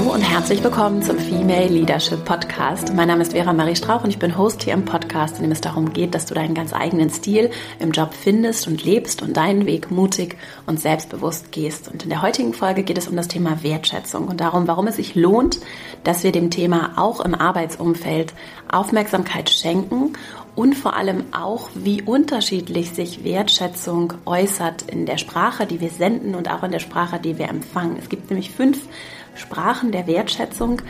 Hallo und herzlich willkommen zum Female Leadership Podcast. Mein Name ist Vera Marie Strauch und ich bin Host hier im Podcast, in dem es darum geht, dass du deinen ganz eigenen Stil im Job findest und lebst und deinen Weg mutig und selbstbewusst gehst. Und in der heutigen Folge geht es um das Thema Wertschätzung und darum, warum es sich lohnt, dass wir dem Thema auch im Arbeitsumfeld Aufmerksamkeit schenken und vor allem auch, wie unterschiedlich sich Wertschätzung äußert in der Sprache, die wir senden und auch in der Sprache, die wir empfangen. Es gibt nämlich fünf Sprachen der Wertschätzung.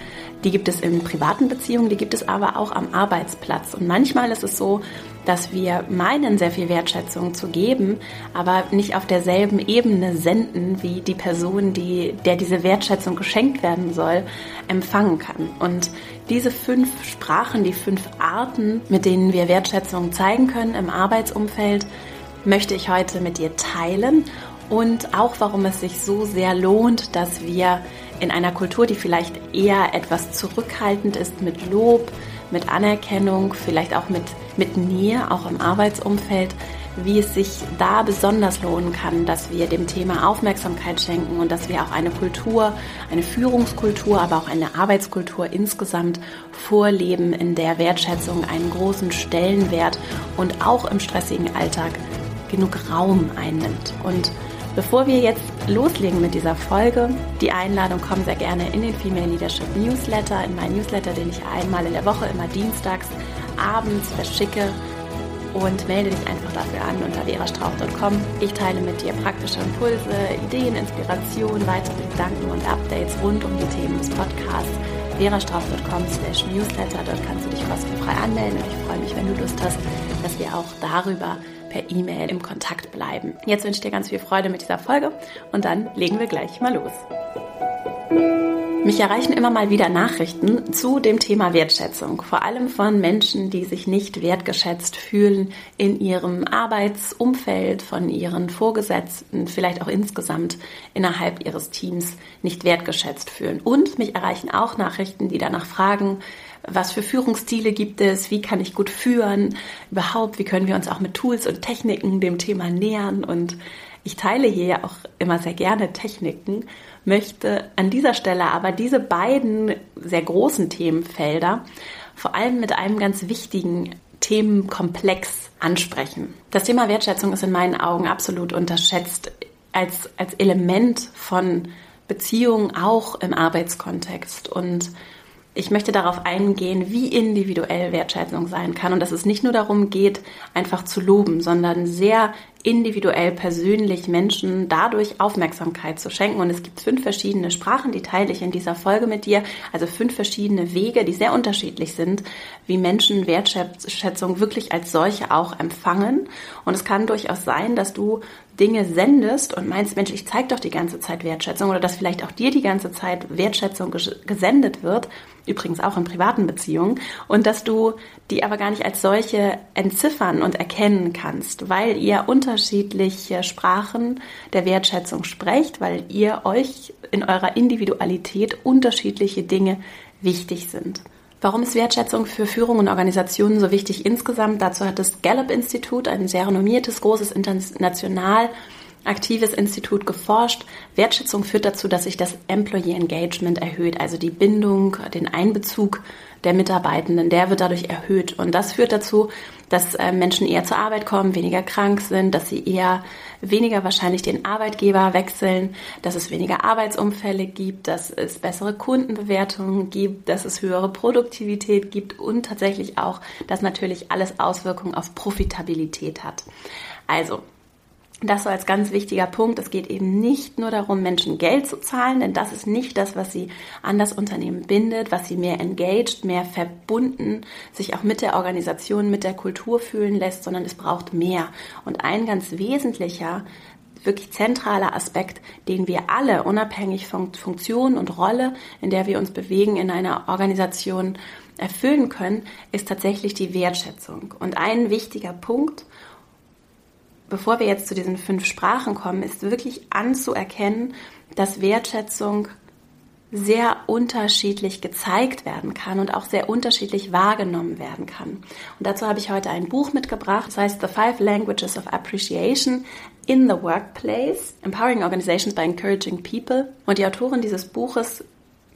Die gibt es in privaten Beziehungen, die gibt es aber auch am Arbeitsplatz. Und manchmal ist es so, dass wir meinen, sehr viel Wertschätzung zu geben, aber nicht auf derselben Ebene senden, wie die Person, die, der diese Wertschätzung geschenkt werden soll, empfangen kann. Und diese fünf Sprachen, die fünf Arten, mit denen wir Wertschätzung zeigen können im Arbeitsumfeld, möchte ich heute mit dir teilen und auch warum es sich so sehr lohnt, dass wir in einer Kultur, die vielleicht eher etwas zurückhaltend ist mit Lob, mit Anerkennung, vielleicht auch mit, mit Nähe, auch im Arbeitsumfeld, wie es sich da besonders lohnen kann, dass wir dem Thema Aufmerksamkeit schenken und dass wir auch eine Kultur, eine Führungskultur, aber auch eine Arbeitskultur insgesamt vorleben, in der Wertschätzung einen großen Stellenwert und auch im stressigen Alltag genug Raum einnimmt. Und Bevor wir jetzt loslegen mit dieser Folge, die Einladung kommt sehr gerne in den Female Leadership Newsletter, in meinen Newsletter, den ich einmal in der Woche, immer dienstags, abends verschicke und melde dich einfach dafür an unter verastrauch.com. Ich teile mit dir praktische Impulse, Ideen, Inspiration, weitere Gedanken und Updates rund um die Themen des Podcasts verastrauch.com slash newsletter. Dort kannst du dich kostenfrei anmelden und ich freue mich, wenn du Lust hast, dass wir auch darüber per E-Mail im Kontakt bleiben. Jetzt wünsche ich dir ganz viel Freude mit dieser Folge und dann legen wir gleich mal los. Mich erreichen immer mal wieder Nachrichten zu dem Thema Wertschätzung, vor allem von Menschen, die sich nicht wertgeschätzt fühlen in ihrem Arbeitsumfeld, von ihren Vorgesetzten, vielleicht auch insgesamt innerhalb ihres Teams nicht wertgeschätzt fühlen. Und mich erreichen auch Nachrichten, die danach fragen, was für Führungsstile gibt es, wie kann ich gut führen, überhaupt, wie können wir uns auch mit Tools und Techniken dem Thema nähern? Und ich teile hier ja auch immer sehr gerne Techniken, möchte an dieser Stelle aber diese beiden sehr großen Themenfelder vor allem mit einem ganz wichtigen Themenkomplex ansprechen. Das Thema Wertschätzung ist in meinen Augen absolut unterschätzt als, als Element von Beziehungen auch im Arbeitskontext. Und ich möchte darauf eingehen, wie individuell Wertschätzung sein kann. Und dass es nicht nur darum geht, einfach zu loben, sondern sehr individuell persönlich Menschen dadurch Aufmerksamkeit zu schenken. Und es gibt fünf verschiedene Sprachen, die teile ich in dieser Folge mit dir. Also fünf verschiedene Wege, die sehr unterschiedlich sind, wie Menschen Wertschätzung wirklich als solche auch empfangen. Und es kann durchaus sein, dass du Dinge sendest und meinst, Mensch, ich zeige doch die ganze Zeit Wertschätzung oder dass vielleicht auch dir die ganze Zeit Wertschätzung gesendet wird, übrigens auch in privaten Beziehungen, und dass du die aber gar nicht als solche entziffern und erkennen kannst, weil ihr unterschiedliche Sprachen der Wertschätzung sprecht, weil ihr euch in eurer Individualität unterschiedliche Dinge wichtig sind. Warum ist Wertschätzung für Führung und Organisationen so wichtig insgesamt? Dazu hat das Gallup-Institut, ein sehr renommiertes, großes, international aktives Institut geforscht. Wertschätzung führt dazu, dass sich das Employee Engagement erhöht, also die Bindung, den Einbezug der Mitarbeitenden, der wird dadurch erhöht. Und das führt dazu, dass äh, Menschen eher zur Arbeit kommen, weniger krank sind, dass sie eher weniger wahrscheinlich den Arbeitgeber wechseln, dass es weniger Arbeitsunfälle gibt, dass es bessere Kundenbewertungen gibt, dass es höhere Produktivität gibt und tatsächlich auch, dass natürlich alles Auswirkungen auf Profitabilität hat. Also, das so als ganz wichtiger Punkt. Es geht eben nicht nur darum, Menschen Geld zu zahlen, denn das ist nicht das, was sie an das Unternehmen bindet, was sie mehr engaged, mehr verbunden, sich auch mit der Organisation, mit der Kultur fühlen lässt, sondern es braucht mehr. Und ein ganz wesentlicher, wirklich zentraler Aspekt, den wir alle unabhängig von Funktion und Rolle, in der wir uns bewegen in einer Organisation erfüllen können, ist tatsächlich die Wertschätzung. Und ein wichtiger Punkt, bevor wir jetzt zu diesen fünf Sprachen kommen, ist wirklich anzuerkennen, dass Wertschätzung sehr unterschiedlich gezeigt werden kann und auch sehr unterschiedlich wahrgenommen werden kann. Und dazu habe ich heute ein Buch mitgebracht, das heißt The Five Languages of Appreciation in the Workplace, Empowering Organizations by Encouraging People. Und die Autorin dieses Buches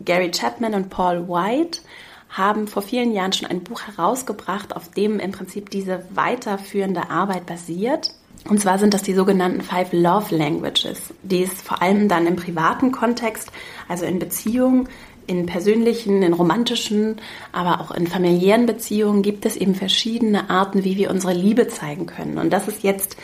Gary Chapman und Paul White haben vor vielen Jahren schon ein Buch herausgebracht, auf dem im Prinzip diese weiterführende Arbeit basiert. Und zwar sind das die sogenannten Five Love Languages, die es vor allem dann im privaten Kontext, also in Beziehungen, in persönlichen, in romantischen, aber auch in familiären Beziehungen gibt es eben verschiedene Arten, wie wir unsere Liebe zeigen können. Und das ist jetzt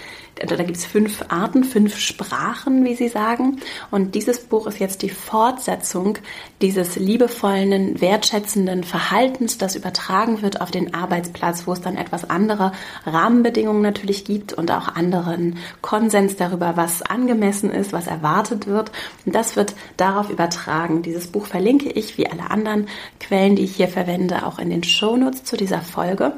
da gibt es fünf Arten, fünf Sprachen, wie Sie sagen. Und dieses Buch ist jetzt die Fortsetzung dieses liebevollen, wertschätzenden Verhaltens, das übertragen wird auf den Arbeitsplatz, wo es dann etwas andere Rahmenbedingungen natürlich gibt und auch anderen Konsens darüber, was angemessen ist, was erwartet wird. Und das wird darauf übertragen. Dieses Buch verlinke ich, wie alle anderen Quellen, die ich hier verwende, auch in den Shownotes zu dieser Folge.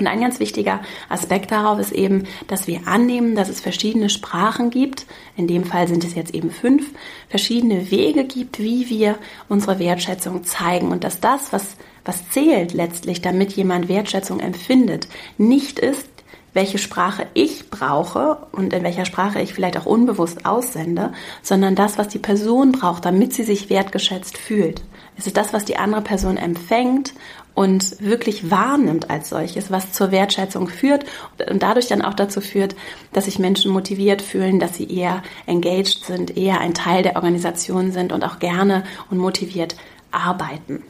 Und ein ganz wichtiger Aspekt darauf ist eben, dass wir annehmen, dass es verschiedene Sprachen gibt. In dem Fall sind es jetzt eben fünf verschiedene Wege gibt, wie wir unsere Wertschätzung zeigen und dass das, was, was zählt letztlich, damit jemand Wertschätzung empfindet, nicht ist, welche Sprache ich brauche und in welcher Sprache ich vielleicht auch unbewusst aussende, sondern das, was die Person braucht, damit sie sich wertgeschätzt fühlt. Es ist das, was die andere Person empfängt und wirklich wahrnimmt als solches, was zur Wertschätzung führt und dadurch dann auch dazu führt, dass sich Menschen motiviert fühlen, dass sie eher engaged sind, eher ein Teil der Organisation sind und auch gerne und motiviert arbeiten.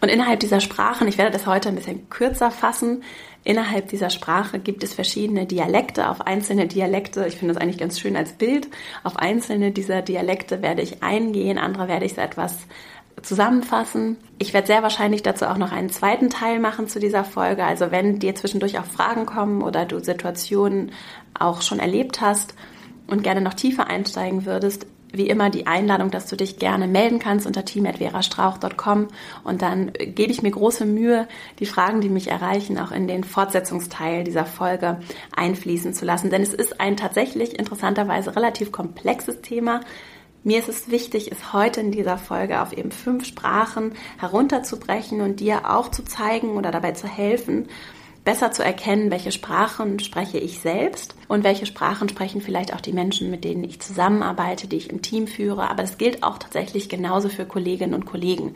Und innerhalb dieser Sprachen, ich werde das heute ein bisschen kürzer fassen, innerhalb dieser Sprache gibt es verschiedene Dialekte. Auf einzelne Dialekte, ich finde das eigentlich ganz schön als Bild, auf einzelne dieser Dialekte werde ich eingehen, andere werde ich so etwas zusammenfassen. Ich werde sehr wahrscheinlich dazu auch noch einen zweiten Teil machen zu dieser Folge. Also wenn dir zwischendurch auch Fragen kommen oder du Situationen auch schon erlebt hast und gerne noch tiefer einsteigen würdest, wie immer die Einladung, dass du dich gerne melden kannst unter team.verastrauch.com und dann gebe ich mir große Mühe, die Fragen, die mich erreichen, auch in den Fortsetzungsteil dieser Folge einfließen zu lassen. Denn es ist ein tatsächlich interessanterweise relativ komplexes Thema, mir ist es wichtig, es heute in dieser Folge auf eben fünf Sprachen herunterzubrechen und dir auch zu zeigen oder dabei zu helfen, besser zu erkennen, welche Sprachen spreche ich selbst und welche Sprachen sprechen vielleicht auch die Menschen, mit denen ich zusammenarbeite, die ich im Team führe. Aber es gilt auch tatsächlich genauso für Kolleginnen und Kollegen.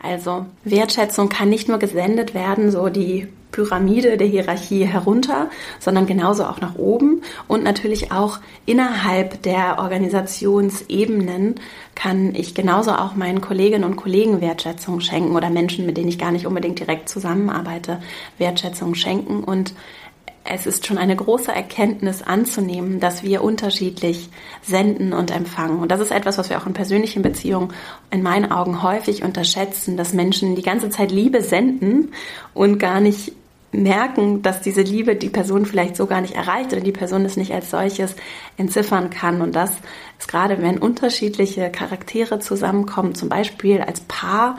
Also Wertschätzung kann nicht nur gesendet werden, so die Pyramide der Hierarchie herunter, sondern genauso auch nach oben. Und natürlich auch innerhalb der Organisationsebenen kann ich genauso auch meinen Kolleginnen und Kollegen Wertschätzung schenken oder Menschen, mit denen ich gar nicht unbedingt direkt zusammenarbeite, Wertschätzung schenken. Und es ist schon eine große Erkenntnis anzunehmen, dass wir unterschiedlich senden und empfangen. Und das ist etwas, was wir auch in persönlichen Beziehungen in meinen Augen häufig unterschätzen, dass Menschen die ganze Zeit Liebe senden und gar nicht merken, dass diese Liebe die Person vielleicht so gar nicht erreicht oder die Person es nicht als solches entziffern kann. Und das ist gerade, wenn unterschiedliche Charaktere zusammenkommen, zum Beispiel als Paar,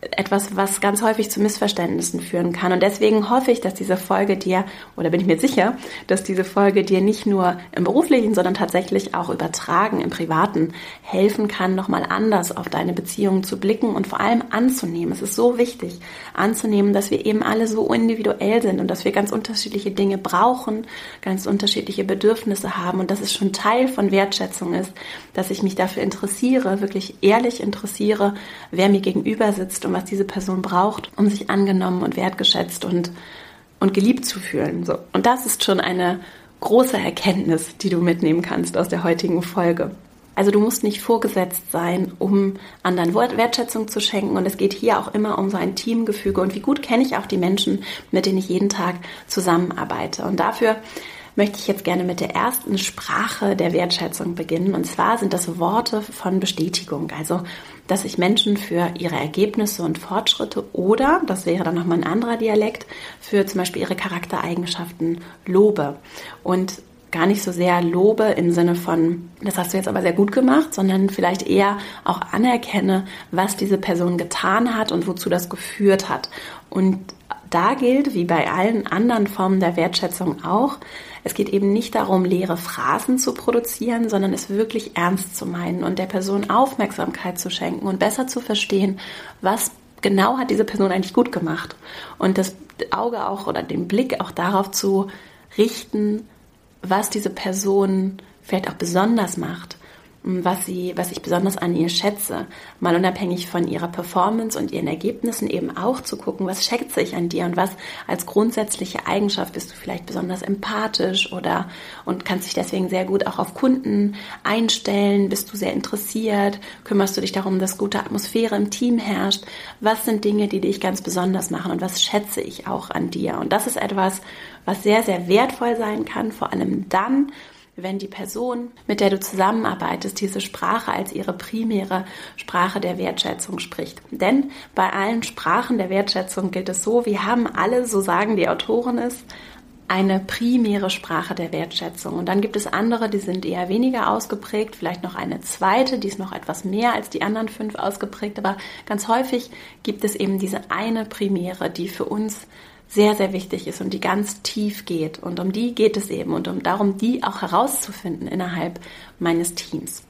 etwas, was ganz häufig zu Missverständnissen führen kann. Und deswegen hoffe ich, dass diese Folge dir, oder bin ich mir sicher, dass diese Folge dir nicht nur im beruflichen, sondern tatsächlich auch übertragen im privaten helfen kann, nochmal anders auf deine Beziehungen zu blicken und vor allem anzunehmen. Es ist so wichtig, anzunehmen, dass wir eben alle so individuell sind und dass wir ganz unterschiedliche Dinge brauchen, ganz unterschiedliche Bedürfnisse haben und dass es schon Teil von Wertschätzung ist, dass ich mich dafür interessiere, wirklich ehrlich interessiere, wer mir gegenüber sitzt und was diese Person braucht, um sich angenommen und wertgeschätzt und, und geliebt zu fühlen. So. Und das ist schon eine große Erkenntnis, die du mitnehmen kannst aus der heutigen Folge. Also du musst nicht vorgesetzt sein, um anderen Wertschätzung zu schenken. Und es geht hier auch immer um so ein Teamgefüge. Und wie gut kenne ich auch die Menschen, mit denen ich jeden Tag zusammenarbeite. Und dafür möchte ich jetzt gerne mit der ersten Sprache der Wertschätzung beginnen. Und zwar sind das Worte von Bestätigung. Also dass ich Menschen für ihre Ergebnisse und Fortschritte oder, das wäre dann nochmal ein anderer Dialekt, für zum Beispiel ihre Charaktereigenschaften lobe. Und gar nicht so sehr lobe im Sinne von, das hast du jetzt aber sehr gut gemacht, sondern vielleicht eher auch anerkenne, was diese Person getan hat und wozu das geführt hat. Und da gilt, wie bei allen anderen Formen der Wertschätzung auch, es geht eben nicht darum, leere Phrasen zu produzieren, sondern es wirklich ernst zu meinen und der Person Aufmerksamkeit zu schenken und besser zu verstehen, was genau hat diese Person eigentlich gut gemacht. Und das Auge auch oder den Blick auch darauf zu richten, was diese Person vielleicht auch besonders macht. Was, sie, was ich besonders an ihr schätze. Mal unabhängig von ihrer Performance und ihren Ergebnissen eben auch zu gucken, was schätze ich an dir und was als grundsätzliche Eigenschaft bist du vielleicht besonders empathisch oder und kannst dich deswegen sehr gut auch auf Kunden einstellen, bist du sehr interessiert, kümmerst du dich darum, dass gute Atmosphäre im Team herrscht. Was sind Dinge, die dich ganz besonders machen und was schätze ich auch an dir? Und das ist etwas, was sehr, sehr wertvoll sein kann, vor allem dann, wenn die Person, mit der du zusammenarbeitest, diese Sprache als ihre primäre Sprache der Wertschätzung spricht. Denn bei allen Sprachen der Wertschätzung gilt es so, wir haben alle, so sagen die Autoren es, eine primäre Sprache der Wertschätzung. Und dann gibt es andere, die sind eher weniger ausgeprägt, vielleicht noch eine zweite, die ist noch etwas mehr als die anderen fünf ausgeprägt. Aber ganz häufig gibt es eben diese eine primäre, die für uns sehr, sehr wichtig ist und die ganz tief geht. Und um die geht es eben und um darum, die auch herauszufinden innerhalb meines Teams.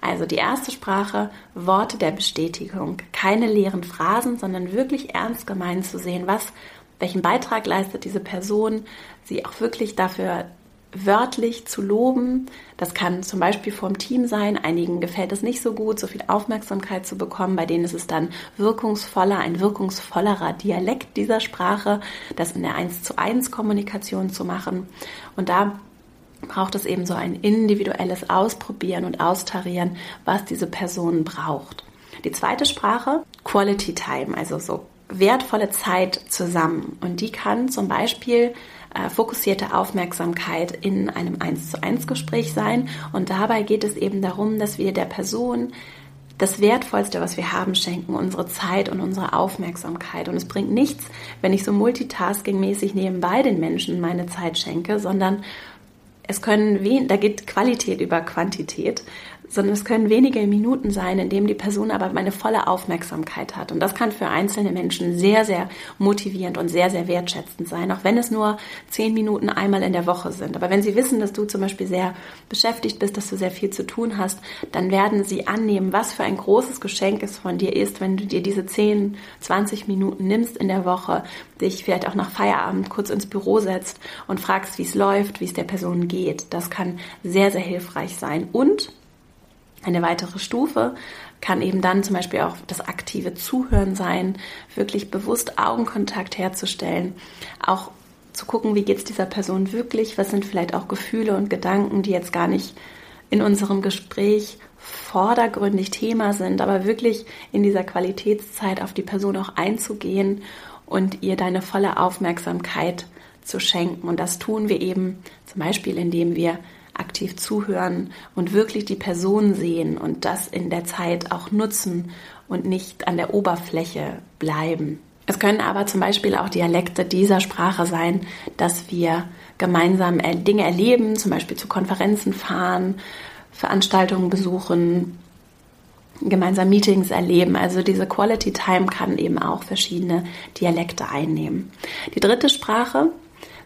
Also die erste Sprache, Worte der Bestätigung. Keine leeren Phrasen, sondern wirklich ernst gemeint zu sehen, was, welchen Beitrag leistet diese Person, sie auch wirklich dafür wörtlich zu loben. Das kann zum Beispiel vom Team sein. Einigen gefällt es nicht so gut, so viel Aufmerksamkeit zu bekommen. Bei denen ist es dann wirkungsvoller, ein wirkungsvollerer Dialekt dieser Sprache, das in der 1 zu 1 Kommunikation zu machen. Und da braucht es eben so ein individuelles Ausprobieren und Austarieren, was diese Person braucht. Die zweite Sprache, Quality Time, also so wertvolle Zeit zusammen. Und die kann zum Beispiel äh, fokussierte Aufmerksamkeit in einem 1 zu 1 Gespräch sein. Und dabei geht es eben darum, dass wir der Person das Wertvollste, was wir haben, schenken, unsere Zeit und unsere Aufmerksamkeit. Und es bringt nichts, wenn ich so multitaskingmäßig nebenbei den Menschen meine Zeit schenke, sondern es können, da geht Qualität über Quantität sondern es können wenige Minuten sein, in denen die Person aber meine volle Aufmerksamkeit hat. Und das kann für einzelne Menschen sehr, sehr motivierend und sehr, sehr wertschätzend sein, auch wenn es nur zehn Minuten einmal in der Woche sind. Aber wenn sie wissen, dass du zum Beispiel sehr beschäftigt bist, dass du sehr viel zu tun hast, dann werden sie annehmen, was für ein großes Geschenk es von dir ist, wenn du dir diese 10, 20 Minuten nimmst in der Woche, dich vielleicht auch nach Feierabend kurz ins Büro setzt und fragst, wie es läuft, wie es der Person geht. Das kann sehr, sehr hilfreich sein. Und eine weitere Stufe kann eben dann zum Beispiel auch das aktive Zuhören sein, wirklich bewusst Augenkontakt herzustellen, auch zu gucken, wie geht es dieser Person wirklich, was sind vielleicht auch Gefühle und Gedanken, die jetzt gar nicht in unserem Gespräch vordergründig Thema sind, aber wirklich in dieser Qualitätszeit auf die Person auch einzugehen und ihr deine volle Aufmerksamkeit zu schenken. Und das tun wir eben zum Beispiel, indem wir aktiv zuhören und wirklich die Person sehen und das in der Zeit auch nutzen und nicht an der Oberfläche bleiben. Es können aber zum Beispiel auch Dialekte dieser Sprache sein, dass wir gemeinsam Dinge erleben, zum Beispiel zu Konferenzen fahren, Veranstaltungen besuchen, gemeinsam Meetings erleben. Also diese Quality Time kann eben auch verschiedene Dialekte einnehmen. Die dritte Sprache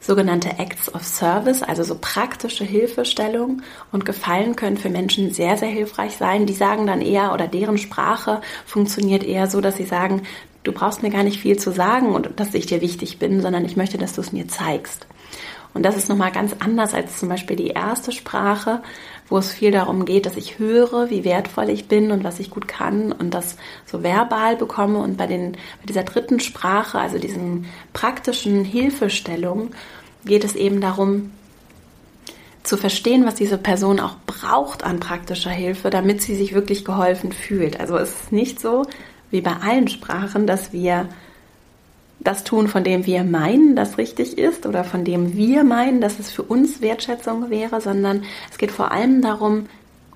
sogenannte Acts of Service, also so praktische Hilfestellung und Gefallen können für Menschen sehr, sehr hilfreich sein. Die sagen dann eher oder deren Sprache funktioniert eher so, dass sie sagen, du brauchst mir gar nicht viel zu sagen und dass ich dir wichtig bin, sondern ich möchte, dass du es mir zeigst. Und das ist nochmal ganz anders als zum Beispiel die erste Sprache, wo es viel darum geht, dass ich höre, wie wertvoll ich bin und was ich gut kann und das so verbal bekomme. Und bei, den, bei dieser dritten Sprache, also diesen praktischen Hilfestellungen, geht es eben darum, zu verstehen, was diese Person auch braucht an praktischer Hilfe, damit sie sich wirklich geholfen fühlt. Also es ist nicht so wie bei allen Sprachen, dass wir das tun, von dem wir meinen, das richtig ist oder von dem wir meinen, dass es für uns Wertschätzung wäre, sondern es geht vor allem darum,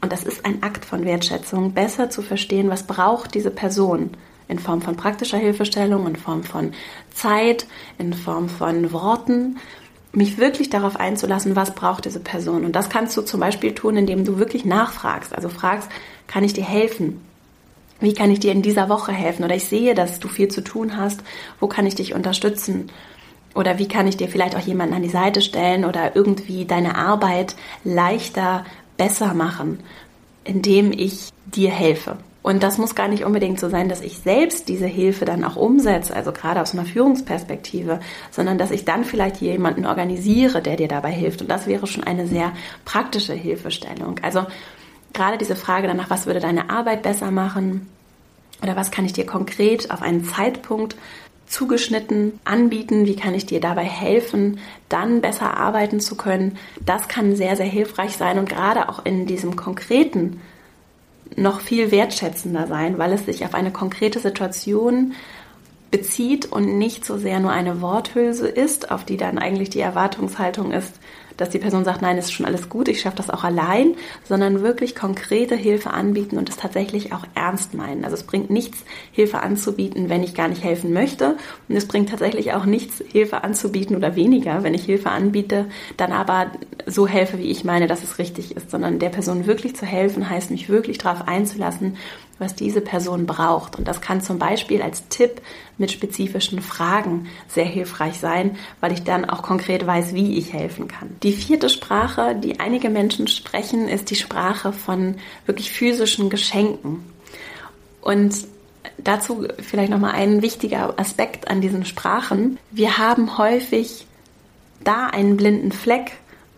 und das ist ein Akt von Wertschätzung, besser zu verstehen, was braucht diese Person in Form von praktischer Hilfestellung, in Form von Zeit, in Form von Worten, mich wirklich darauf einzulassen, was braucht diese Person. Und das kannst du zum Beispiel tun, indem du wirklich nachfragst. Also fragst, kann ich dir helfen? Wie kann ich dir in dieser Woche helfen? Oder ich sehe, dass du viel zu tun hast. Wo kann ich dich unterstützen? Oder wie kann ich dir vielleicht auch jemanden an die Seite stellen oder irgendwie deine Arbeit leichter, besser machen, indem ich dir helfe? Und das muss gar nicht unbedingt so sein, dass ich selbst diese Hilfe dann auch umsetze, also gerade aus einer Führungsperspektive, sondern dass ich dann vielleicht jemanden organisiere, der dir dabei hilft. Und das wäre schon eine sehr praktische Hilfestellung. Also gerade diese Frage danach, was würde deine Arbeit besser machen oder was kann ich dir konkret auf einen Zeitpunkt zugeschnitten anbieten, wie kann ich dir dabei helfen, dann besser arbeiten zu können, das kann sehr, sehr hilfreich sein und gerade auch in diesem konkreten noch viel wertschätzender sein, weil es sich auf eine konkrete Situation bezieht und nicht so sehr nur eine Worthülse ist, auf die dann eigentlich die Erwartungshaltung ist, dass die Person sagt, nein, ist schon alles gut, ich schaffe das auch allein, sondern wirklich konkrete Hilfe anbieten und es tatsächlich auch ernst meinen. Also es bringt nichts, Hilfe anzubieten, wenn ich gar nicht helfen möchte. Und es bringt tatsächlich auch nichts, Hilfe anzubieten oder weniger, wenn ich Hilfe anbiete, dann aber so helfe, wie ich meine, dass es richtig ist, sondern der Person wirklich zu helfen, heißt mich wirklich darauf einzulassen was diese Person braucht. Und das kann zum Beispiel als Tipp mit spezifischen Fragen sehr hilfreich sein, weil ich dann auch konkret weiß, wie ich helfen kann. Die vierte Sprache, die einige Menschen sprechen, ist die Sprache von wirklich physischen Geschenken. Und dazu vielleicht nochmal ein wichtiger Aspekt an diesen Sprachen. Wir haben häufig da einen blinden Fleck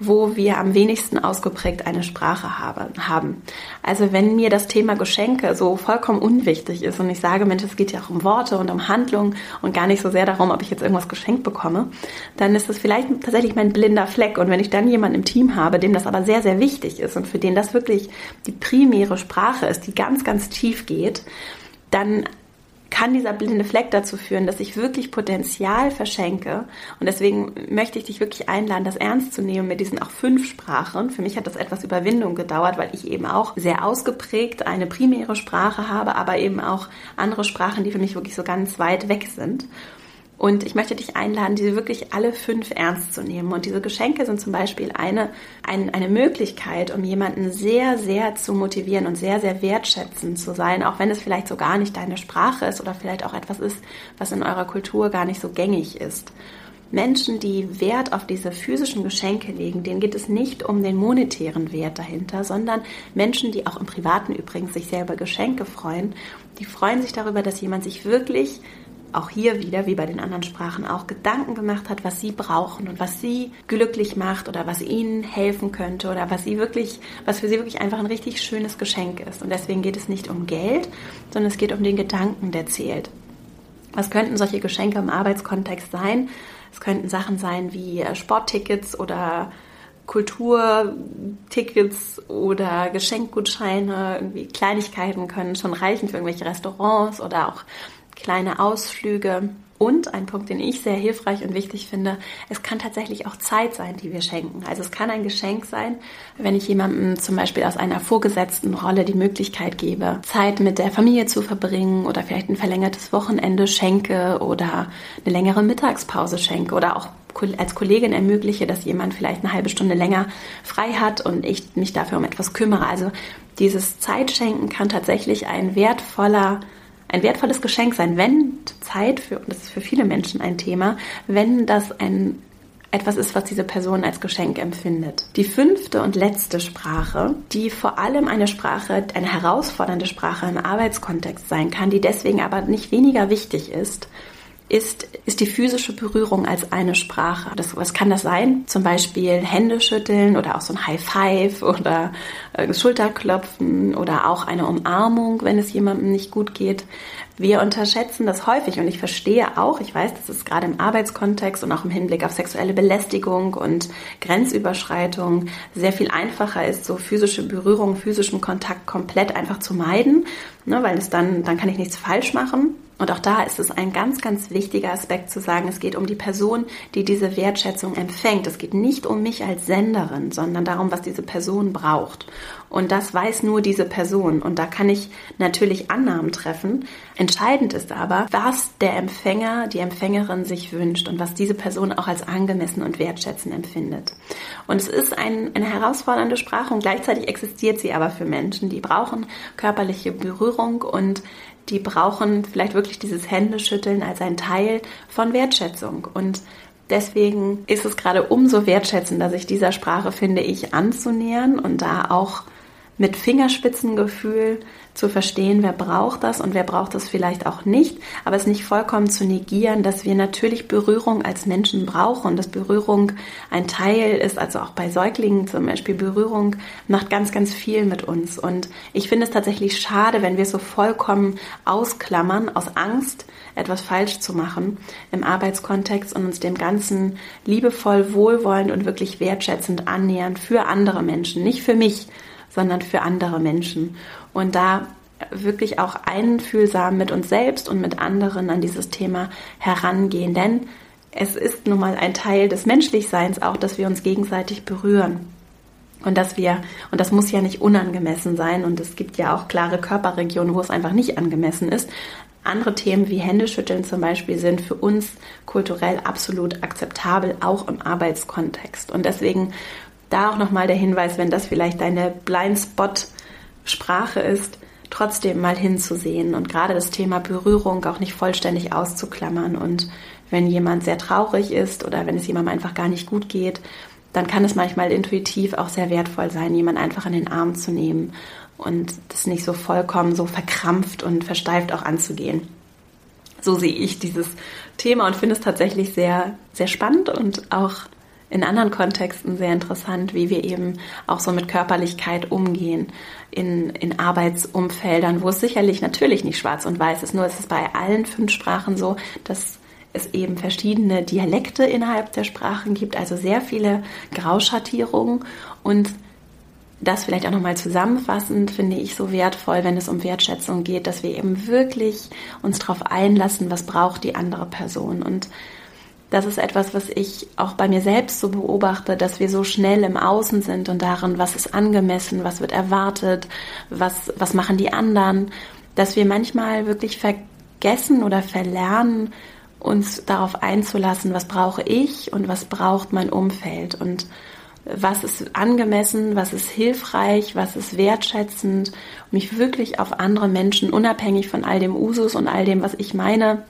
wo wir am wenigsten ausgeprägt eine Sprache habe, haben. Also wenn mir das Thema Geschenke so vollkommen unwichtig ist und ich sage, Mensch, es geht ja auch um Worte und um Handlung und gar nicht so sehr darum, ob ich jetzt irgendwas geschenkt bekomme, dann ist das vielleicht tatsächlich mein blinder Fleck. Und wenn ich dann jemanden im Team habe, dem das aber sehr, sehr wichtig ist und für den das wirklich die primäre Sprache ist, die ganz, ganz tief geht, dann kann dieser blinde Fleck dazu führen, dass ich wirklich Potenzial verschenke. Und deswegen möchte ich dich wirklich einladen, das ernst zu nehmen mit diesen auch fünf Sprachen. Für mich hat das etwas Überwindung gedauert, weil ich eben auch sehr ausgeprägt eine primäre Sprache habe, aber eben auch andere Sprachen, die für mich wirklich so ganz weit weg sind. Und ich möchte dich einladen, diese wirklich alle fünf ernst zu nehmen. Und diese Geschenke sind zum Beispiel eine, ein, eine Möglichkeit, um jemanden sehr, sehr zu motivieren und sehr, sehr wertschätzend zu sein, auch wenn es vielleicht so gar nicht deine Sprache ist oder vielleicht auch etwas ist, was in eurer Kultur gar nicht so gängig ist. Menschen, die Wert auf diese physischen Geschenke legen, denen geht es nicht um den monetären Wert dahinter, sondern Menschen, die auch im Privaten übrigens sich sehr über Geschenke freuen, die freuen sich darüber, dass jemand sich wirklich auch hier wieder, wie bei den anderen Sprachen auch, Gedanken gemacht hat, was sie brauchen und was sie glücklich macht oder was ihnen helfen könnte oder was sie wirklich, was für sie wirklich einfach ein richtig schönes Geschenk ist. Und deswegen geht es nicht um Geld, sondern es geht um den Gedanken, der zählt. Was könnten solche Geschenke im Arbeitskontext sein? Es könnten Sachen sein wie äh, Sporttickets oder Kulturtickets oder Geschenkgutscheine, irgendwie Kleinigkeiten können schon reichen für irgendwelche Restaurants oder auch kleine Ausflüge. Und ein Punkt, den ich sehr hilfreich und wichtig finde, es kann tatsächlich auch Zeit sein, die wir schenken. Also es kann ein Geschenk sein, wenn ich jemandem zum Beispiel aus einer vorgesetzten Rolle die Möglichkeit gebe, Zeit mit der Familie zu verbringen oder vielleicht ein verlängertes Wochenende schenke oder eine längere Mittagspause schenke oder auch als Kollegin ermögliche, dass jemand vielleicht eine halbe Stunde länger frei hat und ich mich dafür um etwas kümmere. Also dieses Zeitschenken kann tatsächlich ein wertvoller ein wertvolles Geschenk sein, wenn Zeit für, und das ist für viele Menschen ein Thema, wenn das ein etwas ist, was diese Person als Geschenk empfindet. Die fünfte und letzte Sprache, die vor allem eine Sprache, eine herausfordernde Sprache im Arbeitskontext sein kann, die deswegen aber nicht weniger wichtig ist, ist, ist die physische Berührung als eine Sprache. Das, was kann das sein? Zum Beispiel Hände schütteln oder auch so ein High Five oder äh, Schulterklopfen oder auch eine Umarmung, wenn es jemandem nicht gut geht. Wir unterschätzen das häufig und ich verstehe auch, ich weiß, dass es gerade im Arbeitskontext und auch im Hinblick auf sexuelle Belästigung und Grenzüberschreitung sehr viel einfacher ist, so physische Berührung, physischen Kontakt komplett einfach zu meiden, ne, weil es dann, dann kann ich nichts falsch machen. Und auch da ist es ein ganz, ganz wichtiger Aspekt zu sagen, es geht um die Person, die diese Wertschätzung empfängt. Es geht nicht um mich als Senderin, sondern darum, was diese Person braucht. Und das weiß nur diese Person. Und da kann ich natürlich Annahmen treffen. Entscheidend ist aber, was der Empfänger, die Empfängerin sich wünscht und was diese Person auch als angemessen und wertschätzend empfindet. Und es ist ein, eine herausfordernde Sprache und gleichzeitig existiert sie aber für Menschen, die brauchen körperliche Berührung und die brauchen vielleicht wirklich dieses Händeschütteln als ein Teil von Wertschätzung. Und deswegen ist es gerade umso wertschätzender, sich dieser Sprache, finde ich, anzunähern und da auch mit Fingerspitzengefühl zu verstehen, wer braucht das und wer braucht das vielleicht auch nicht, aber es nicht vollkommen zu negieren, dass wir natürlich Berührung als Menschen brauchen, dass Berührung ein Teil ist, also auch bei Säuglingen zum Beispiel, Berührung macht ganz, ganz viel mit uns. Und ich finde es tatsächlich schade, wenn wir so vollkommen ausklammern aus Angst, etwas falsch zu machen im Arbeitskontext und uns dem Ganzen liebevoll, wohlwollend und wirklich wertschätzend annähern für andere Menschen, nicht für mich, sondern für andere Menschen. Und da wirklich auch einfühlsam mit uns selbst und mit anderen an dieses Thema herangehen. Denn es ist nun mal ein Teil des Menschlichseins auch, dass wir uns gegenseitig berühren. Und dass wir, und das muss ja nicht unangemessen sein, und es gibt ja auch klare Körperregionen, wo es einfach nicht angemessen ist. Andere Themen wie Händeschütteln zum Beispiel sind für uns kulturell absolut akzeptabel, auch im Arbeitskontext. Und deswegen da auch nochmal der Hinweis, wenn das vielleicht deine Blindspot-Sprache ist, trotzdem mal hinzusehen und gerade das Thema Berührung auch nicht vollständig auszuklammern. Und wenn jemand sehr traurig ist oder wenn es jemandem einfach gar nicht gut geht, dann kann es manchmal intuitiv auch sehr wertvoll sein, jemand einfach in den Arm zu nehmen und das nicht so vollkommen so verkrampft und versteift auch anzugehen. So sehe ich dieses Thema und finde es tatsächlich sehr, sehr spannend und auch in anderen Kontexten sehr interessant, wie wir eben auch so mit Körperlichkeit umgehen in, in Arbeitsumfeldern, wo es sicherlich natürlich nicht schwarz und weiß ist. Nur ist es bei allen fünf Sprachen so, dass es eben verschiedene Dialekte innerhalb der Sprachen gibt, also sehr viele Grauschattierungen und das vielleicht auch nochmal zusammenfassend finde ich so wertvoll, wenn es um Wertschätzung geht, dass wir eben wirklich uns darauf einlassen, was braucht die andere Person und das ist etwas, was ich auch bei mir selbst so beobachte, dass wir so schnell im Außen sind und darin, was ist angemessen, was wird erwartet, was, was machen die anderen, dass wir manchmal wirklich vergessen oder verlernen, uns darauf einzulassen, was brauche ich und was braucht mein Umfeld und was ist angemessen, was ist hilfreich, was ist wertschätzend, mich wirklich auf andere Menschen, unabhängig von all dem Usus und all dem, was ich meine,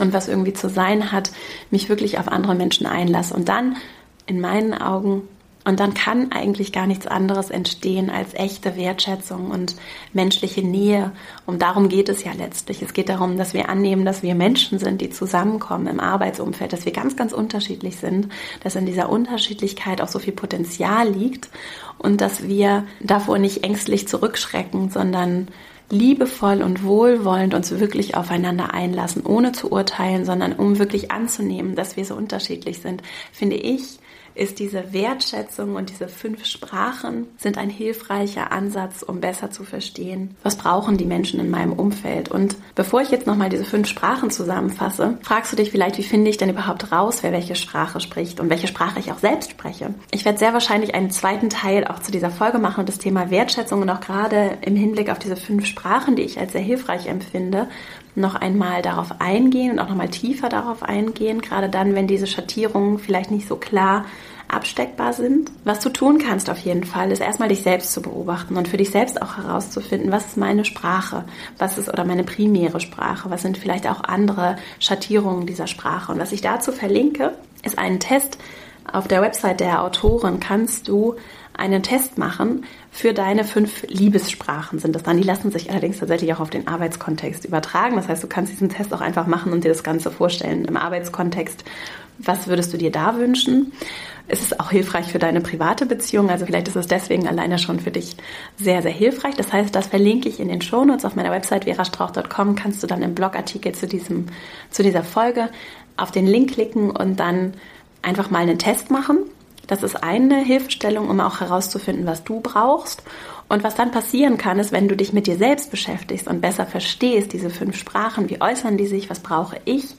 und was irgendwie zu sein hat, mich wirklich auf andere Menschen einlasse. Und dann, in meinen Augen, und dann kann eigentlich gar nichts anderes entstehen als echte Wertschätzung und menschliche Nähe. Und darum geht es ja letztlich. Es geht darum, dass wir annehmen, dass wir Menschen sind, die zusammenkommen im Arbeitsumfeld, dass wir ganz, ganz unterschiedlich sind, dass in dieser Unterschiedlichkeit auch so viel Potenzial liegt und dass wir davor nicht ängstlich zurückschrecken, sondern liebevoll und wohlwollend uns wirklich aufeinander einlassen, ohne zu urteilen, sondern um wirklich anzunehmen, dass wir so unterschiedlich sind, finde ich, ist diese Wertschätzung und diese fünf Sprachen sind ein hilfreicher Ansatz, um besser zu verstehen, was brauchen die Menschen in meinem Umfeld. Und bevor ich jetzt nochmal diese fünf Sprachen zusammenfasse, fragst du dich vielleicht, wie finde ich denn überhaupt raus, wer welche Sprache spricht und welche Sprache ich auch selbst spreche. Ich werde sehr wahrscheinlich einen zweiten Teil auch zu dieser Folge machen und das Thema Wertschätzung und auch gerade im Hinblick auf diese fünf Sprachen, die ich als sehr hilfreich empfinde, noch einmal darauf eingehen und auch nochmal tiefer darauf eingehen, gerade dann, wenn diese Schattierungen vielleicht nicht so klar absteckbar sind. Was du tun kannst auf jeden Fall, ist erstmal dich selbst zu beobachten und für dich selbst auch herauszufinden, was ist meine Sprache, was ist oder meine primäre Sprache, was sind vielleicht auch andere Schattierungen dieser Sprache. Und was ich dazu verlinke, ist einen Test. Auf der Website der Autorin kannst du einen Test machen für deine fünf Liebessprachen sind das dann. Die lassen sich allerdings tatsächlich auch auf den Arbeitskontext übertragen. Das heißt, du kannst diesen Test auch einfach machen und dir das Ganze vorstellen im Arbeitskontext. Was würdest du dir da wünschen? Es ist auch hilfreich für deine private Beziehung. Also vielleicht ist es deswegen alleine schon für dich sehr, sehr hilfreich. Das heißt, das verlinke ich in den Shownotes auf meiner Website verastrauch.com. Kannst du dann im Blogartikel zu diesem, zu dieser Folge auf den Link klicken und dann einfach mal einen Test machen das ist eine Hilfestellung, um auch herauszufinden, was du brauchst. Und was dann passieren kann, ist, wenn du dich mit dir selbst beschäftigst und besser verstehst, diese fünf Sprachen, wie äußern die sich, was brauche ich,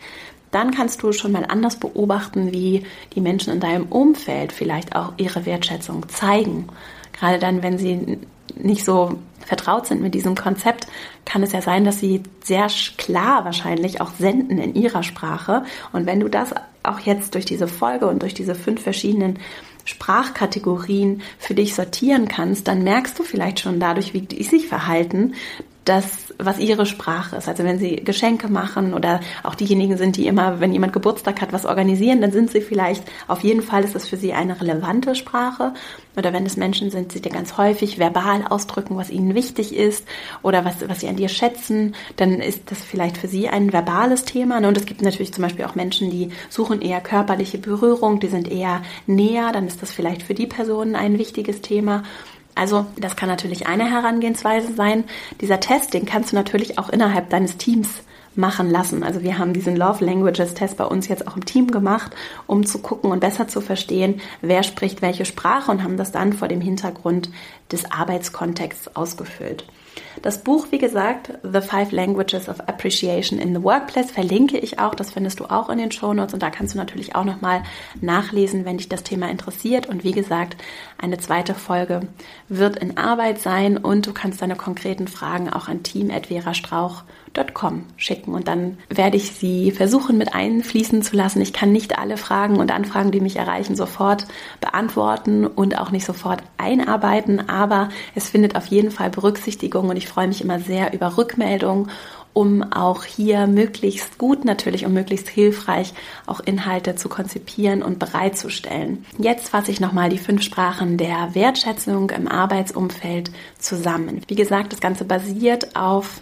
dann kannst du schon mal anders beobachten, wie die Menschen in deinem Umfeld vielleicht auch ihre Wertschätzung zeigen. Gerade dann, wenn sie nicht so vertraut sind mit diesem Konzept, kann es ja sein, dass sie sehr klar wahrscheinlich auch senden in ihrer Sprache. Und wenn du das auch jetzt durch diese Folge und durch diese fünf verschiedenen Sprachkategorien für dich sortieren kannst, dann merkst du vielleicht schon dadurch, wie die sich verhalten, das, was ihre Sprache ist. Also wenn sie Geschenke machen oder auch diejenigen sind, die immer, wenn jemand Geburtstag hat, was organisieren, dann sind sie vielleicht, auf jeden Fall ist das für sie eine relevante Sprache. Oder wenn es Menschen sind, die dir ganz häufig verbal ausdrücken, was ihnen wichtig ist oder was, was sie an dir schätzen, dann ist das vielleicht für sie ein verbales Thema. Und es gibt natürlich zum Beispiel auch Menschen, die suchen eher körperliche Berührung, die sind eher näher, dann ist das vielleicht für die Personen ein wichtiges Thema. Also das kann natürlich eine Herangehensweise sein. Dieser Test, den kannst du natürlich auch innerhalb deines Teams machen lassen. Also wir haben diesen Love Languages Test bei uns jetzt auch im Team gemacht, um zu gucken und besser zu verstehen, wer spricht welche Sprache und haben das dann vor dem Hintergrund des Arbeitskontexts ausgefüllt. Das Buch, wie gesagt, The Five Languages of Appreciation in the Workplace, verlinke ich auch. Das findest du auch in den Show Notes und da kannst du natürlich auch nochmal nachlesen, wenn dich das Thema interessiert. Und wie gesagt, eine zweite Folge wird in Arbeit sein und du kannst deine konkreten Fragen auch an team.verastrauch.com schicken und dann werde ich sie versuchen mit einfließen zu lassen. Ich kann nicht alle Fragen und Anfragen, die mich erreichen, sofort beantworten und auch nicht sofort einarbeiten, aber es findet auf jeden Fall Berücksichtigung und ich freue mich immer sehr über Rückmeldungen, um auch hier möglichst gut natürlich und möglichst hilfreich auch Inhalte zu konzipieren und bereitzustellen. Jetzt fasse ich nochmal die fünf Sprachen der Wertschätzung im Arbeitsumfeld zusammen. Wie gesagt, das Ganze basiert auf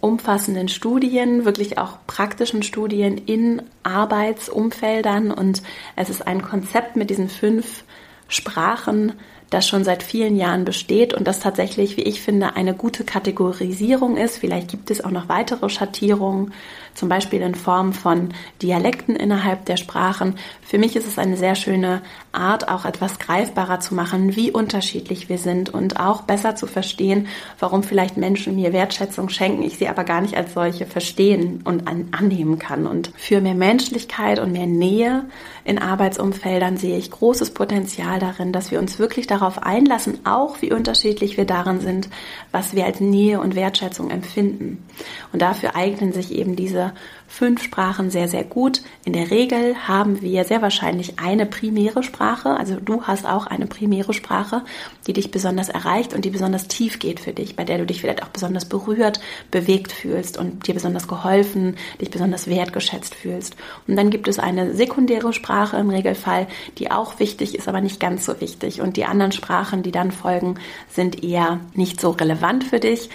umfassenden Studien, wirklich auch praktischen Studien in Arbeitsumfeldern und es ist ein Konzept mit diesen fünf Sprachen, das schon seit vielen Jahren besteht und das tatsächlich, wie ich finde, eine gute Kategorisierung ist. Vielleicht gibt es auch noch weitere Schattierungen, zum Beispiel in Form von Dialekten innerhalb der Sprachen. Für mich ist es eine sehr schöne Art, auch etwas greifbarer zu machen, wie unterschiedlich wir sind und auch besser zu verstehen, warum vielleicht Menschen mir Wertschätzung schenken, ich sie aber gar nicht als solche verstehen und an, annehmen kann. Und für mehr Menschlichkeit und mehr Nähe in Arbeitsumfeldern sehe ich großes Potenzial darin, dass wir uns wirklich darauf einlassen, auch wie unterschiedlich wir darin sind, was wir als Nähe und Wertschätzung empfinden. Und dafür eignen sich eben diese fünf Sprachen sehr, sehr gut. In der Regel haben wir sehr wahrscheinlich eine primäre Sprache. Also du hast auch eine primäre Sprache, die dich besonders erreicht und die besonders tief geht für dich, bei der du dich vielleicht auch besonders berührt, bewegt fühlst und dir besonders geholfen, dich besonders wertgeschätzt fühlst. Und dann gibt es eine sekundäre Sprache im Regelfall, die auch wichtig ist, aber nicht ganz so wichtig. Und die anderen Sprachen, die dann folgen, sind eher nicht so relevant für dich.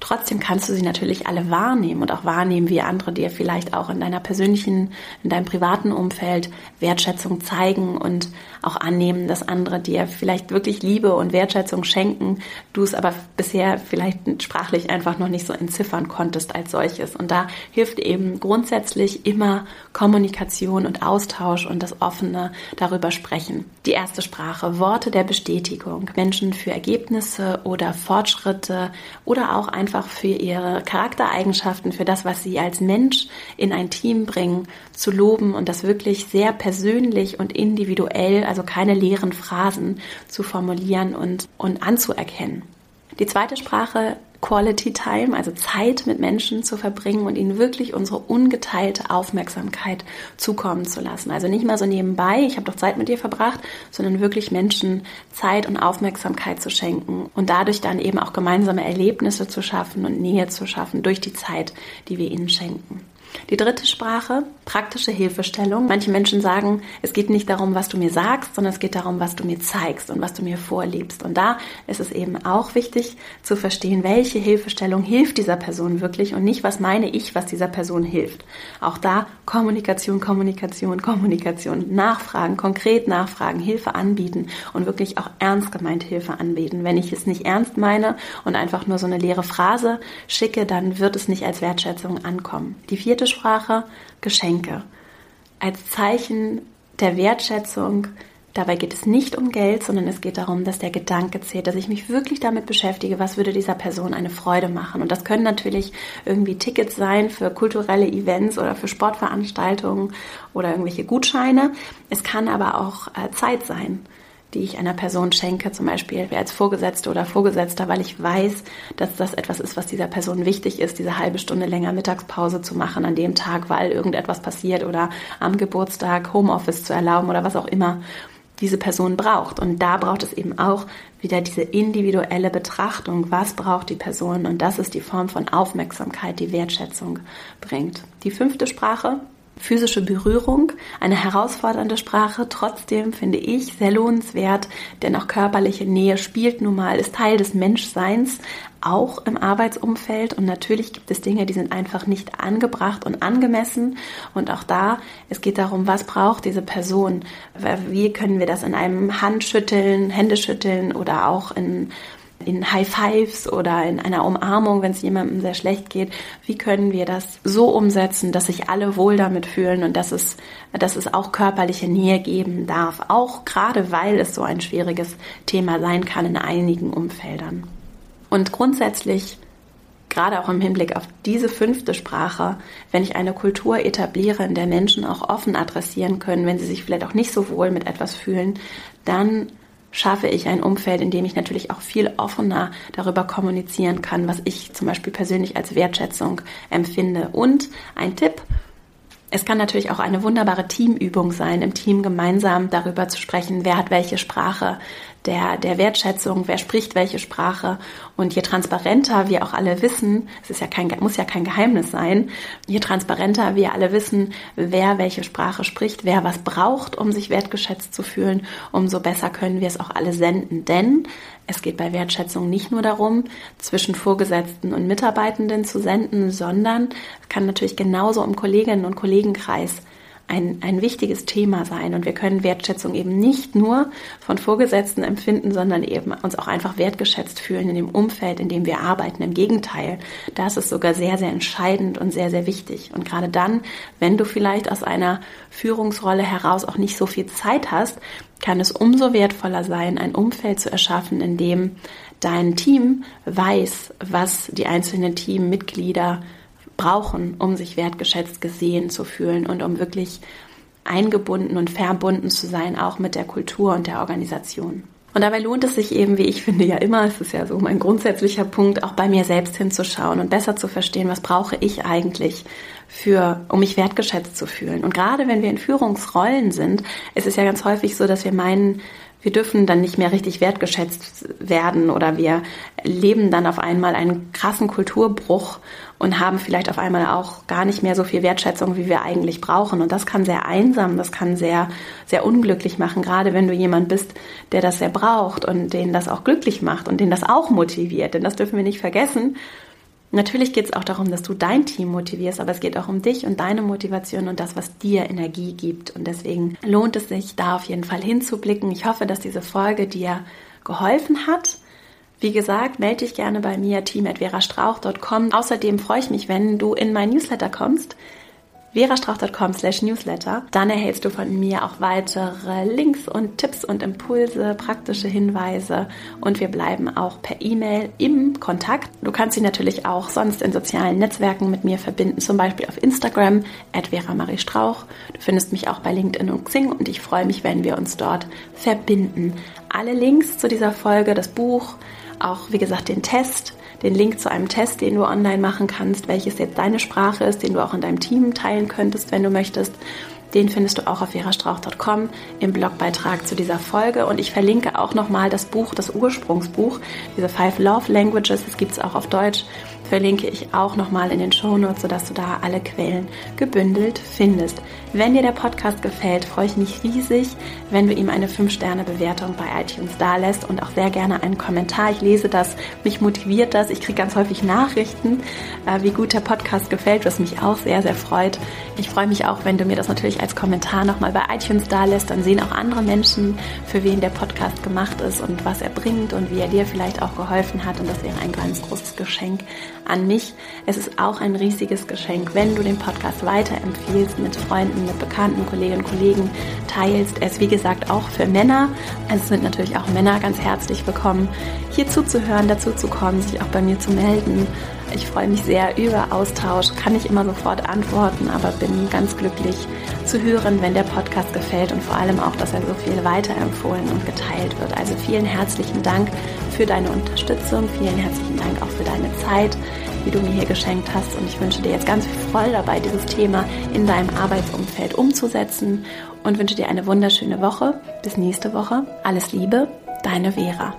Trotzdem kannst du sie natürlich alle wahrnehmen und auch wahrnehmen, wie andere dir vielleicht auch in deiner persönlichen, in deinem privaten Umfeld Wertschätzung zeigen und auch annehmen, dass andere dir vielleicht wirklich Liebe und Wertschätzung schenken, du es aber bisher vielleicht sprachlich einfach noch nicht so entziffern konntest als solches. Und da hilft eben grundsätzlich immer Kommunikation und Austausch und das offene darüber sprechen. Die erste Sprache, Worte der Bestätigung, Menschen für Ergebnisse oder Fortschritte oder auch einfach für ihre Charaktereigenschaften, für das, was sie als Mensch in ein Team bringen, zu loben und das wirklich sehr persönlich und individuell also keine leeren Phrasen zu formulieren und, und anzuerkennen. Die zweite Sprache Quality Time, also Zeit mit Menschen zu verbringen und ihnen wirklich unsere ungeteilte Aufmerksamkeit zukommen zu lassen. Also nicht mal so nebenbei, ich habe doch Zeit mit dir verbracht, sondern wirklich Menschen Zeit und Aufmerksamkeit zu schenken und dadurch dann eben auch gemeinsame Erlebnisse zu schaffen und Nähe zu schaffen durch die Zeit, die wir ihnen schenken. Die dritte Sprache, praktische Hilfestellung. Manche Menschen sagen, es geht nicht darum, was du mir sagst, sondern es geht darum, was du mir zeigst und was du mir vorlebst. Und da ist es eben auch wichtig zu verstehen, welche Hilfestellung hilft dieser Person wirklich und nicht, was meine ich, was dieser Person hilft. Auch da Kommunikation, Kommunikation, Kommunikation, nachfragen, konkret nachfragen, Hilfe anbieten und wirklich auch ernst gemeint Hilfe anbieten. Wenn ich es nicht ernst meine und einfach nur so eine leere Phrase schicke, dann wird es nicht als Wertschätzung ankommen. Die vierte Sprache Geschenke. Als Zeichen der Wertschätzung. Dabei geht es nicht um Geld, sondern es geht darum, dass der Gedanke zählt, dass ich mich wirklich damit beschäftige, was würde dieser Person eine Freude machen. Und das können natürlich irgendwie Tickets sein für kulturelle Events oder für Sportveranstaltungen oder irgendwelche Gutscheine. Es kann aber auch äh, Zeit sein die ich einer Person schenke, zum Beispiel als Vorgesetzte oder Vorgesetzter, weil ich weiß, dass das etwas ist, was dieser Person wichtig ist, diese halbe Stunde länger Mittagspause zu machen an dem Tag, weil irgendetwas passiert oder am Geburtstag Homeoffice zu erlauben oder was auch immer. diese Person braucht. Und da braucht es eben auch wieder diese individuelle Betrachtung, was braucht die Person. Und das ist die Form von Aufmerksamkeit, die Wertschätzung bringt. Die fünfte Sprache physische Berührung, eine herausfordernde Sprache, trotzdem finde ich sehr lohnenswert, denn auch körperliche Nähe spielt nun mal, ist Teil des Menschseins, auch im Arbeitsumfeld. Und natürlich gibt es Dinge, die sind einfach nicht angebracht und angemessen. Und auch da, es geht darum, was braucht diese Person, wie können wir das in einem Handschütteln, Händeschütteln oder auch in in High Fives oder in einer Umarmung, wenn es jemandem sehr schlecht geht. Wie können wir das so umsetzen, dass sich alle wohl damit fühlen und dass es, dass es auch körperliche Nähe geben darf? Auch gerade weil es so ein schwieriges Thema sein kann in einigen Umfeldern. Und grundsätzlich gerade auch im Hinblick auf diese fünfte Sprache, wenn ich eine Kultur etabliere, in der Menschen auch offen adressieren können, wenn sie sich vielleicht auch nicht so wohl mit etwas fühlen, dann schaffe ich ein Umfeld, in dem ich natürlich auch viel offener darüber kommunizieren kann, was ich zum Beispiel persönlich als Wertschätzung empfinde. Und ein Tipp, es kann natürlich auch eine wunderbare Teamübung sein, im Team gemeinsam darüber zu sprechen, wer hat welche Sprache, der, der Wertschätzung, wer spricht welche Sprache. Und je transparenter wir auch alle wissen, es ist ja kein, muss ja kein Geheimnis sein, je transparenter wir alle wissen, wer welche Sprache spricht, wer was braucht, um sich wertgeschätzt zu fühlen, umso besser können wir es auch alle senden. Denn es geht bei Wertschätzung nicht nur darum, zwischen Vorgesetzten und Mitarbeitenden zu senden, sondern es kann natürlich genauso im Kolleginnen- und Kollegenkreis ein, ein wichtiges Thema sein. Und wir können Wertschätzung eben nicht nur von Vorgesetzten empfinden, sondern eben uns auch einfach wertgeschätzt fühlen in dem Umfeld, in dem wir arbeiten. Im Gegenteil, da ist sogar sehr, sehr entscheidend und sehr, sehr wichtig. Und gerade dann, wenn du vielleicht aus einer Führungsrolle heraus auch nicht so viel Zeit hast, kann es umso wertvoller sein, ein Umfeld zu erschaffen, in dem dein Team weiß, was die einzelnen Teammitglieder brauchen, um sich wertgeschätzt gesehen zu fühlen und um wirklich eingebunden und verbunden zu sein, auch mit der Kultur und der Organisation. Und dabei lohnt es sich eben, wie ich finde, ja immer, es ist ja so mein grundsätzlicher Punkt, auch bei mir selbst hinzuschauen und besser zu verstehen, was brauche ich eigentlich für, um mich wertgeschätzt zu fühlen. Und gerade wenn wir in Führungsrollen sind, ist es ja ganz häufig so, dass wir meinen, wir dürfen dann nicht mehr richtig wertgeschätzt werden oder wir leben dann auf einmal einen krassen Kulturbruch und haben vielleicht auf einmal auch gar nicht mehr so viel Wertschätzung, wie wir eigentlich brauchen. Und das kann sehr einsam, das kann sehr, sehr unglücklich machen, gerade wenn du jemand bist, der das sehr braucht und den das auch glücklich macht und den das auch motiviert. Denn das dürfen wir nicht vergessen. Natürlich geht es auch darum, dass du dein Team motivierst, aber es geht auch um dich und deine Motivation und das, was dir Energie gibt. Und deswegen lohnt es sich, da auf jeden Fall hinzublicken. Ich hoffe, dass diese Folge dir geholfen hat. Wie gesagt, melde dich gerne bei mir, team.verastrauch.com. Außerdem freue ich mich, wenn du in mein Newsletter kommst verastrauch.com slash newsletter. Dann erhältst du von mir auch weitere Links und Tipps und Impulse, praktische Hinweise und wir bleiben auch per E-Mail im Kontakt. Du kannst dich natürlich auch sonst in sozialen Netzwerken mit mir verbinden, zum Beispiel auf Instagram at Vera Marie Strauch. Du findest mich auch bei LinkedIn und Xing und ich freue mich, wenn wir uns dort verbinden. Alle Links zu dieser Folge, das Buch, auch wie gesagt den Test, den Link zu einem Test, den du online machen kannst, welches jetzt deine Sprache ist, den du auch in deinem Team teilen könntest, wenn du möchtest. Den findest du auch auf verastrauch.com im Blogbeitrag zu dieser Folge. Und ich verlinke auch nochmal das Buch, das Ursprungsbuch, diese Five Love Languages. Das gibt es auch auf Deutsch verlinke ich auch nochmal in den Shownotes, sodass du da alle Quellen gebündelt findest. Wenn dir der Podcast gefällt, freue ich mich riesig, wenn du ihm eine 5-Sterne-Bewertung bei iTunes dalässt und auch sehr gerne einen Kommentar. Ich lese das, mich motiviert das. Ich kriege ganz häufig Nachrichten, äh, wie gut der Podcast gefällt, was mich auch sehr, sehr freut. Ich freue mich auch, wenn du mir das natürlich als Kommentar nochmal bei iTunes dalässt. Dann sehen auch andere Menschen, für wen der Podcast gemacht ist und was er bringt und wie er dir vielleicht auch geholfen hat. Und das wäre ein ganz großes Geschenk an mich. Es ist auch ein riesiges Geschenk, wenn du den Podcast weiterempfiehlst mit Freunden, mit Bekannten, Kolleginnen und Kollegen teilst. Ist wie gesagt auch für Männer. Es sind natürlich auch Männer ganz herzlich willkommen, hier zuzuhören, dazu zu kommen, sich auch bei mir zu melden. Ich freue mich sehr über Austausch, kann nicht immer sofort antworten, aber bin ganz glücklich zu hören, wenn der Podcast gefällt und vor allem auch, dass er so viel weiterempfohlen und geteilt wird. Also vielen herzlichen Dank für deine Unterstützung, vielen herzlichen Dank auch für deine Zeit. die du mir hier geschenkt hast. Und ich wünsche dir jetzt ganz viel Freude dabei, dieses Thema in deinem Arbeitsumfeld umzusetzen und wünsche dir eine wunderschöne Woche. Bis nächste Woche. Alles Liebe, deine Vera.